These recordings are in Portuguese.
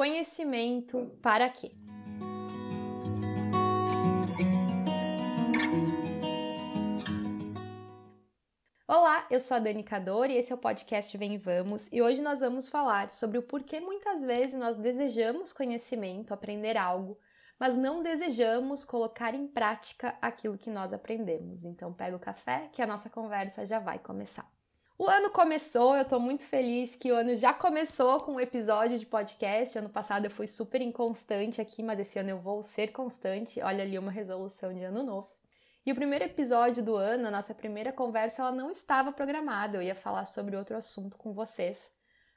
Conhecimento para quê? Olá, eu sou a Dani Cador e esse é o podcast Vem e Vamos, e hoje nós vamos falar sobre o porquê muitas vezes nós desejamos conhecimento, aprender algo, mas não desejamos colocar em prática aquilo que nós aprendemos. Então pega o café que a nossa conversa já vai começar. O ano começou, eu tô muito feliz que o ano já começou com um episódio de podcast. Ano passado eu fui super inconstante aqui, mas esse ano eu vou ser constante. Olha ali uma resolução de ano novo. E o primeiro episódio do ano, a nossa primeira conversa, ela não estava programada, eu ia falar sobre outro assunto com vocês.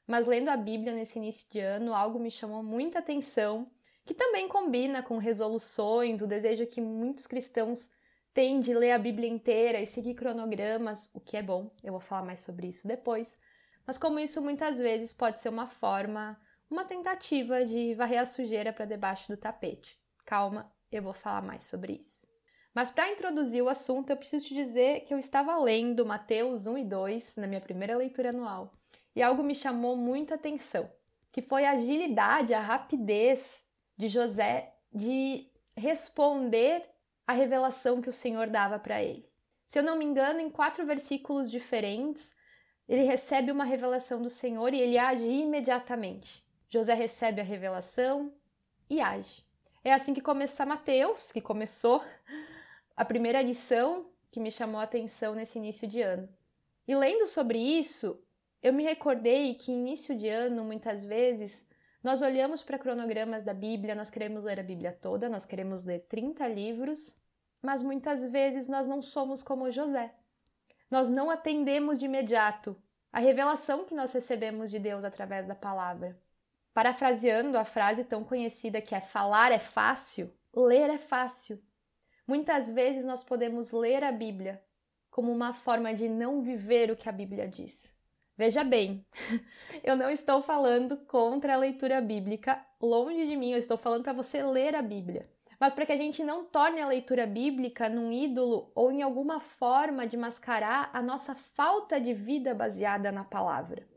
Mas lendo a Bíblia nesse início de ano, algo me chamou muita atenção, que também combina com resoluções, o desejo que muitos cristãos têm de ler a Bíblia inteira e seguir cronogramas, o que é bom, eu vou falar mais sobre isso depois. Mas como isso muitas vezes pode ser uma forma, uma tentativa de varrer a sujeira para debaixo do tapete. Calma, eu vou falar mais sobre isso. Mas para introduzir o assunto, eu preciso te dizer que eu estava lendo Mateus 1 e 2 na minha primeira leitura anual, e algo me chamou muita atenção, que foi a agilidade, a rapidez de José de responder à revelação que o Senhor dava para ele. Se eu não me engano, em quatro versículos diferentes, ele recebe uma revelação do Senhor e ele age imediatamente. José recebe a revelação e age. É assim que começa Mateus, que começou a primeira lição que me chamou a atenção nesse início de ano. E lendo sobre isso, eu me recordei que início de ano, muitas vezes, nós olhamos para cronogramas da Bíblia, nós queremos ler a Bíblia toda, nós queremos ler 30 livros, mas muitas vezes nós não somos como José. Nós não atendemos de imediato a revelação que nós recebemos de Deus através da palavra. Parafraseando a frase tão conhecida que é falar é fácil, ler é fácil. Muitas vezes nós podemos ler a Bíblia como uma forma de não viver o que a Bíblia diz. Veja bem, eu não estou falando contra a leitura bíblica, longe de mim, eu estou falando para você ler a Bíblia. Mas para que a gente não torne a leitura bíblica num ídolo ou em alguma forma de mascarar a nossa falta de vida baseada na palavra.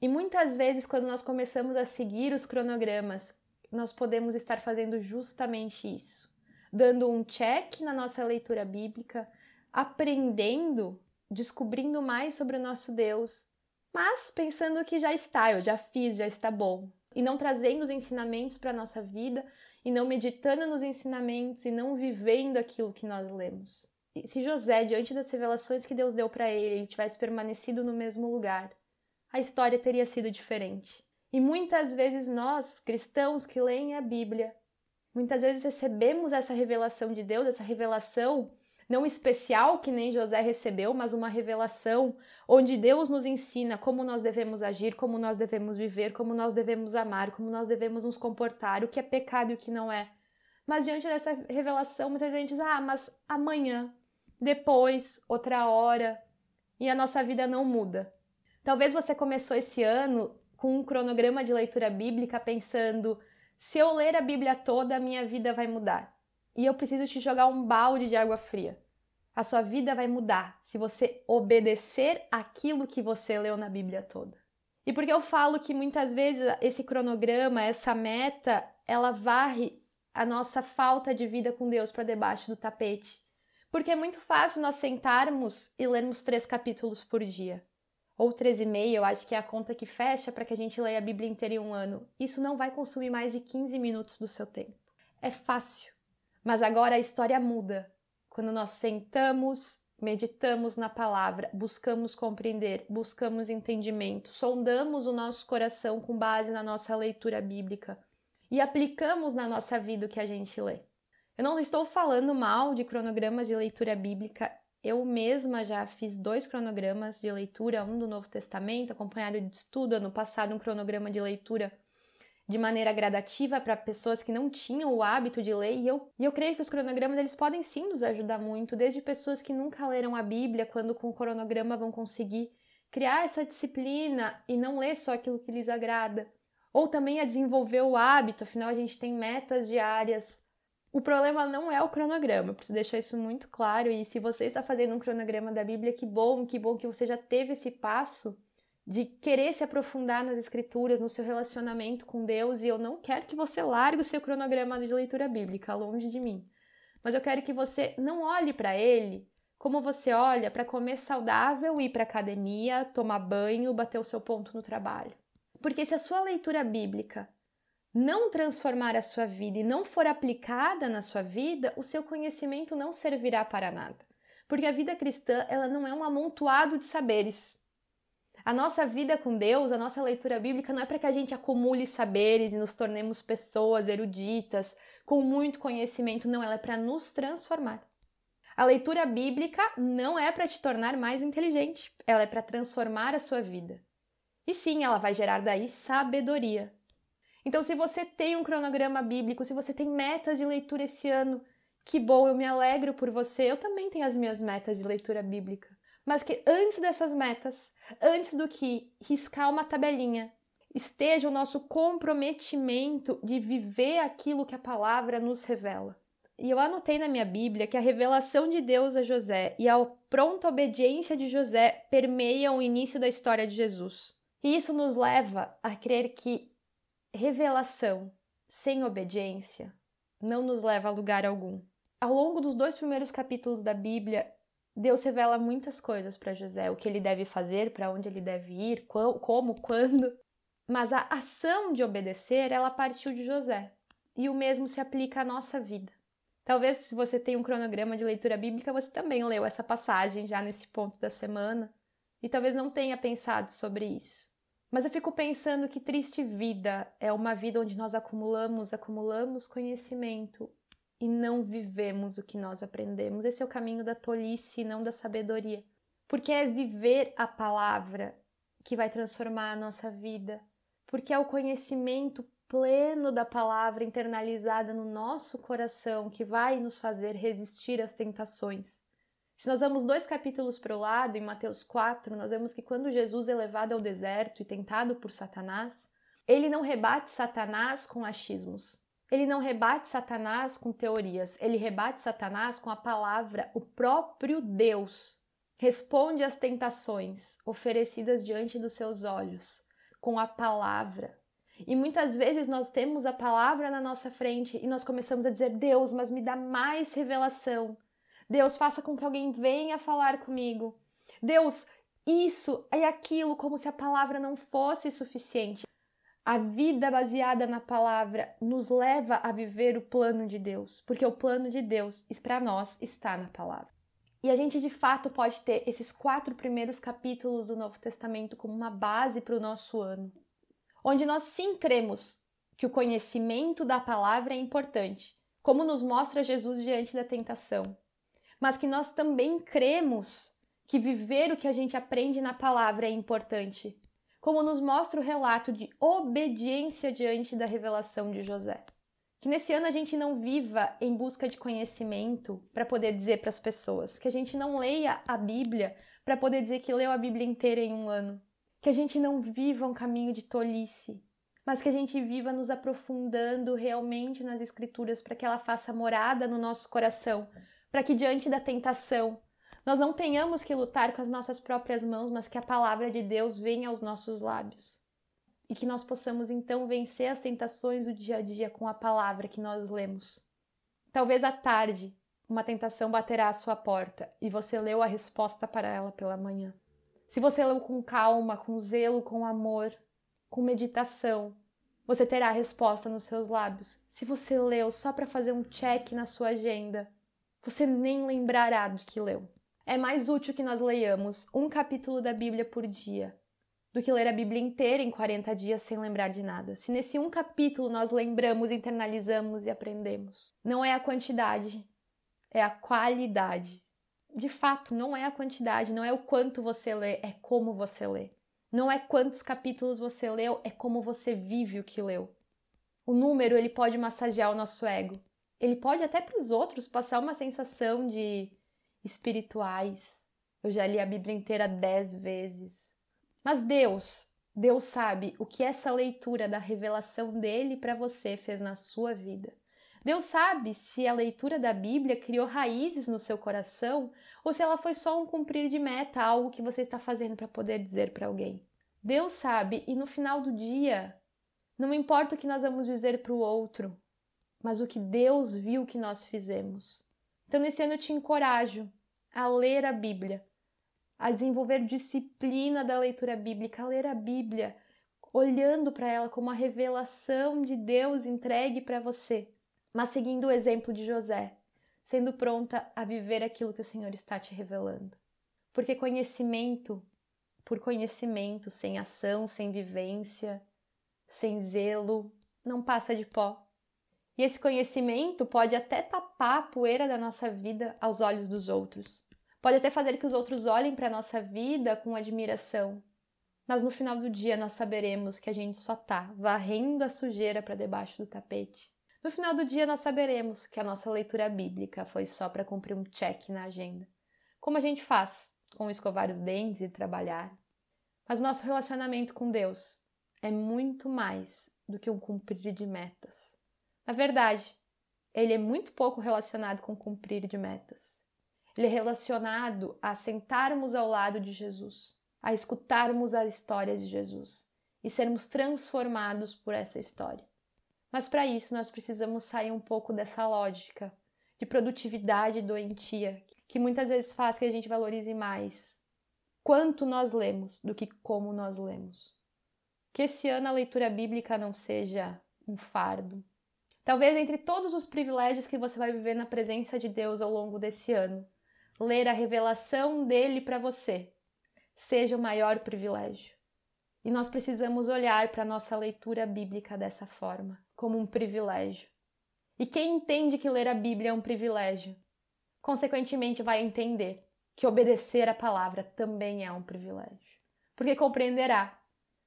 E muitas vezes, quando nós começamos a seguir os cronogramas, nós podemos estar fazendo justamente isso dando um check na nossa leitura bíblica, aprendendo, descobrindo mais sobre o nosso Deus, mas pensando que já está, eu já fiz, já está bom, e não trazendo os ensinamentos para a nossa vida, e não meditando nos ensinamentos, e não vivendo aquilo que nós lemos. E se José, diante das revelações que Deus deu para ele, tivesse permanecido no mesmo lugar, a história teria sido diferente. E muitas vezes nós, cristãos que leem a Bíblia, Muitas vezes recebemos essa revelação de Deus, essa revelação não especial que nem José recebeu, mas uma revelação onde Deus nos ensina como nós devemos agir, como nós devemos viver, como nós devemos amar, como nós devemos nos comportar, o que é pecado e o que não é. Mas diante dessa revelação, muitas vezes a gente diz: ah, mas amanhã, depois, outra hora, e a nossa vida não muda. Talvez você começou esse ano com um cronograma de leitura bíblica pensando se eu ler a Bíblia toda, a minha vida vai mudar. E eu preciso te jogar um balde de água fria. A sua vida vai mudar se você obedecer aquilo que você leu na Bíblia toda. E porque eu falo que muitas vezes esse cronograma, essa meta, ela varre a nossa falta de vida com Deus para debaixo do tapete. Porque é muito fácil nós sentarmos e lermos três capítulos por dia ou 13,5, eu acho que é a conta que fecha para que a gente leia a Bíblia inteira em um ano. Isso não vai consumir mais de 15 minutos do seu tempo. É fácil. Mas agora a história muda. Quando nós sentamos, meditamos na palavra, buscamos compreender, buscamos entendimento, sondamos o nosso coração com base na nossa leitura bíblica e aplicamos na nossa vida o que a gente lê. Eu não estou falando mal de cronogramas de leitura bíblica, eu mesma já fiz dois cronogramas de leitura, um do Novo Testamento, acompanhado de estudo, ano passado um cronograma de leitura de maneira gradativa para pessoas que não tinham o hábito de ler, e eu, e eu creio que os cronogramas eles podem sim nos ajudar muito, desde pessoas que nunca leram a Bíblia, quando com o cronograma vão conseguir criar essa disciplina e não ler só aquilo que lhes agrada, ou também a desenvolver o hábito, afinal a gente tem metas diárias o problema não é o cronograma, eu preciso deixar isso muito claro. E se você está fazendo um cronograma da Bíblia, que bom, que bom que você já teve esse passo, de querer se aprofundar nas escrituras, no seu relacionamento com Deus, e eu não quero que você largue o seu cronograma de leitura bíblica longe de mim. Mas eu quero que você não olhe para ele como você olha para comer saudável, ir para academia, tomar banho, bater o seu ponto no trabalho. Porque se a sua leitura bíblica não transformar a sua vida e não for aplicada na sua vida, o seu conhecimento não servirá para nada. Porque a vida cristã, ela não é um amontoado de saberes. A nossa vida com Deus, a nossa leitura bíblica não é para que a gente acumule saberes e nos tornemos pessoas eruditas, com muito conhecimento, não, ela é para nos transformar. A leitura bíblica não é para te tornar mais inteligente, ela é para transformar a sua vida. E sim, ela vai gerar daí sabedoria. Então, se você tem um cronograma bíblico, se você tem metas de leitura esse ano, que bom, eu me alegro por você. Eu também tenho as minhas metas de leitura bíblica mas que antes dessas metas, antes do que riscar uma tabelinha, esteja o nosso comprometimento de viver aquilo que a palavra nos revela. E eu anotei na minha Bíblia que a revelação de Deus a José e a pronta obediência de José permeiam o início da história de Jesus. E isso nos leva a crer que revelação sem obediência não nos leva a lugar algum. Ao longo dos dois primeiros capítulos da Bíblia, Deus revela muitas coisas para José, o que ele deve fazer, para onde ele deve ir, como, quando. Mas a ação de obedecer, ela partiu de José. E o mesmo se aplica à nossa vida. Talvez se você tem um cronograma de leitura bíblica, você também leu essa passagem já nesse ponto da semana e talvez não tenha pensado sobre isso. Mas eu fico pensando que triste vida é uma vida onde nós acumulamos, acumulamos conhecimento e não vivemos o que nós aprendemos. Esse é o caminho da tolice, não da sabedoria. Porque é viver a palavra que vai transformar a nossa vida. Porque é o conhecimento pleno da palavra internalizada no nosso coração que vai nos fazer resistir às tentações. Se nós vamos dois capítulos para o lado, em Mateus 4, nós vemos que quando Jesus é levado ao deserto e tentado por Satanás, ele não rebate Satanás com achismos. Ele não rebate Satanás com teorias, ele rebate Satanás com a palavra, o próprio Deus. Responde às tentações oferecidas diante dos seus olhos com a palavra. E muitas vezes nós temos a palavra na nossa frente e nós começamos a dizer: Deus, mas me dá mais revelação. Deus, faça com que alguém venha falar comigo. Deus, isso e aquilo, como se a palavra não fosse suficiente. A vida baseada na palavra nos leva a viver o plano de Deus, porque o plano de Deus para nós está na palavra. E a gente de fato pode ter esses quatro primeiros capítulos do Novo Testamento como uma base para o nosso ano, onde nós sim cremos que o conhecimento da palavra é importante, como nos mostra Jesus diante da tentação, mas que nós também cremos que viver o que a gente aprende na palavra é importante, como nos mostra o relato de obediência diante da revelação de José. Que nesse ano a gente não viva em busca de conhecimento para poder dizer para as pessoas, que a gente não leia a Bíblia para poder dizer que leu a Bíblia inteira em um ano, que a gente não viva um caminho de tolice, mas que a gente viva nos aprofundando realmente nas Escrituras para que ela faça morada no nosso coração, para que diante da tentação nós não tenhamos que lutar com as nossas próprias mãos, mas que a palavra de Deus venha aos nossos lábios. E que nós possamos então vencer as tentações do dia a dia com a palavra que nós lemos. Talvez à tarde uma tentação baterá à sua porta e você leu a resposta para ela pela manhã. Se você leu com calma, com zelo, com amor, com meditação, você terá a resposta nos seus lábios. Se você leu só para fazer um check na sua agenda, você nem lembrará do que leu. É mais útil que nós leiamos um capítulo da Bíblia por dia do que ler a Bíblia inteira em 40 dias sem lembrar de nada. Se nesse um capítulo nós lembramos, internalizamos e aprendemos. Não é a quantidade, é a qualidade. De fato, não é a quantidade, não é o quanto você lê, é como você lê. Não é quantos capítulos você leu, é como você vive o que leu. O número, ele pode massagear o nosso ego. Ele pode até para os outros passar uma sensação de espirituais. Eu já li a Bíblia inteira dez vezes. Mas Deus, Deus sabe o que essa leitura da revelação dele para você fez na sua vida. Deus sabe se a leitura da Bíblia criou raízes no seu coração ou se ela foi só um cumprir de meta, algo que você está fazendo para poder dizer para alguém. Deus sabe, e no final do dia, não importa o que nós vamos dizer para o outro, mas o que Deus viu que nós fizemos. Então, nesse ano eu te encorajo a ler a Bíblia, a desenvolver disciplina da leitura bíblica, a ler a Bíblia, olhando para ela como uma revelação de Deus entregue para você, mas seguindo o exemplo de José, sendo pronta a viver aquilo que o Senhor está te revelando. Porque conhecimento por conhecimento, sem ação, sem vivência, sem zelo, não passa de pó. E esse conhecimento pode até tapar a poeira da nossa vida aos olhos dos outros. Pode até fazer que os outros olhem para a nossa vida com admiração. Mas no final do dia nós saberemos que a gente só está varrendo a sujeira para debaixo do tapete. No final do dia nós saberemos que a nossa leitura bíblica foi só para cumprir um check na agenda. Como a gente faz com escovar os dentes e trabalhar. Mas nosso relacionamento com Deus é muito mais do que um cumprir de metas. Na verdade, ele é muito pouco relacionado com cumprir de metas. Ele é relacionado a sentarmos ao lado de Jesus, a escutarmos as histórias de Jesus e sermos transformados por essa história. Mas para isso nós precisamos sair um pouco dessa lógica de produtividade doentia que muitas vezes faz que a gente valorize mais quanto nós lemos do que como nós lemos. Que esse ano a leitura bíblica não seja um fardo. Talvez entre todos os privilégios que você vai viver na presença de Deus ao longo desse ano, ler a revelação dele para você seja o maior privilégio. E nós precisamos olhar para a nossa leitura bíblica dessa forma, como um privilégio. E quem entende que ler a Bíblia é um privilégio, consequentemente vai entender que obedecer a palavra também é um privilégio. Porque compreenderá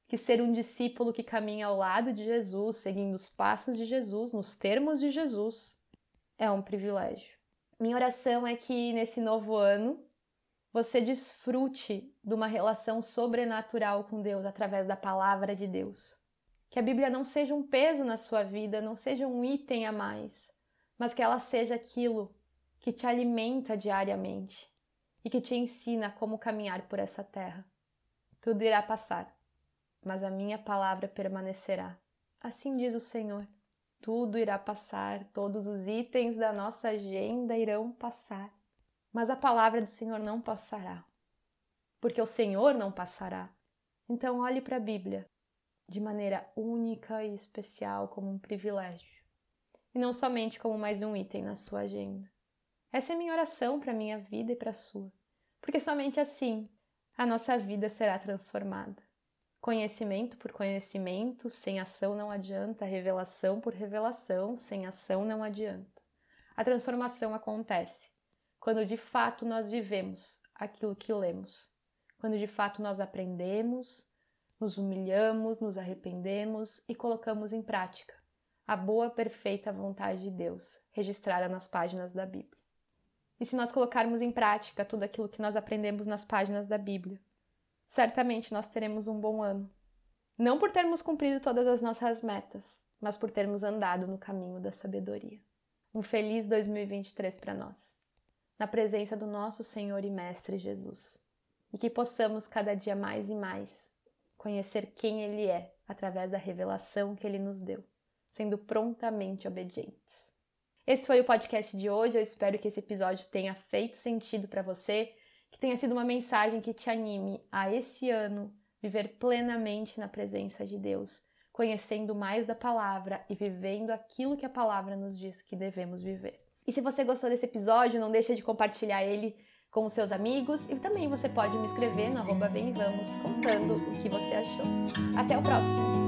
que ser um discípulo que caminha ao lado de Jesus, seguindo os passos de Jesus, nos termos de Jesus, é um privilégio. Minha oração é que nesse novo ano você desfrute de uma relação sobrenatural com Deus através da palavra de Deus. Que a Bíblia não seja um peso na sua vida, não seja um item a mais, mas que ela seja aquilo que te alimenta diariamente e que te ensina como caminhar por essa terra. Tudo irá passar, mas a minha palavra permanecerá. Assim diz o Senhor. Tudo irá passar, todos os itens da nossa agenda irão passar, mas a palavra do Senhor não passará, porque o Senhor não passará. Então, olhe para a Bíblia de maneira única e especial como um privilégio, e não somente como mais um item na sua agenda. Essa é minha oração para a minha vida e para a sua, porque somente assim a nossa vida será transformada. Conhecimento por conhecimento, sem ação não adianta, revelação por revelação, sem ação não adianta. A transformação acontece quando de fato nós vivemos aquilo que lemos, quando de fato nós aprendemos, nos humilhamos, nos arrependemos e colocamos em prática a boa, perfeita vontade de Deus, registrada nas páginas da Bíblia. E se nós colocarmos em prática tudo aquilo que nós aprendemos nas páginas da Bíblia, certamente nós teremos um bom ano. Não por termos cumprido todas as nossas metas, mas por termos andado no caminho da sabedoria. Um feliz 2023 para nós, na presença do nosso Senhor e Mestre Jesus. E que possamos cada dia mais e mais conhecer quem Ele é através da revelação que Ele nos deu, sendo prontamente obedientes. Esse foi o podcast de hoje. Eu espero que esse episódio tenha feito sentido para você, que tenha sido uma mensagem que te anime a esse ano viver plenamente na presença de Deus, conhecendo mais da palavra e vivendo aquilo que a palavra nos diz que devemos viver. E se você gostou desse episódio, não deixe de compartilhar ele com os seus amigos e também você pode me escrever no arroba Vem Vamos contando o que você achou. Até o próximo!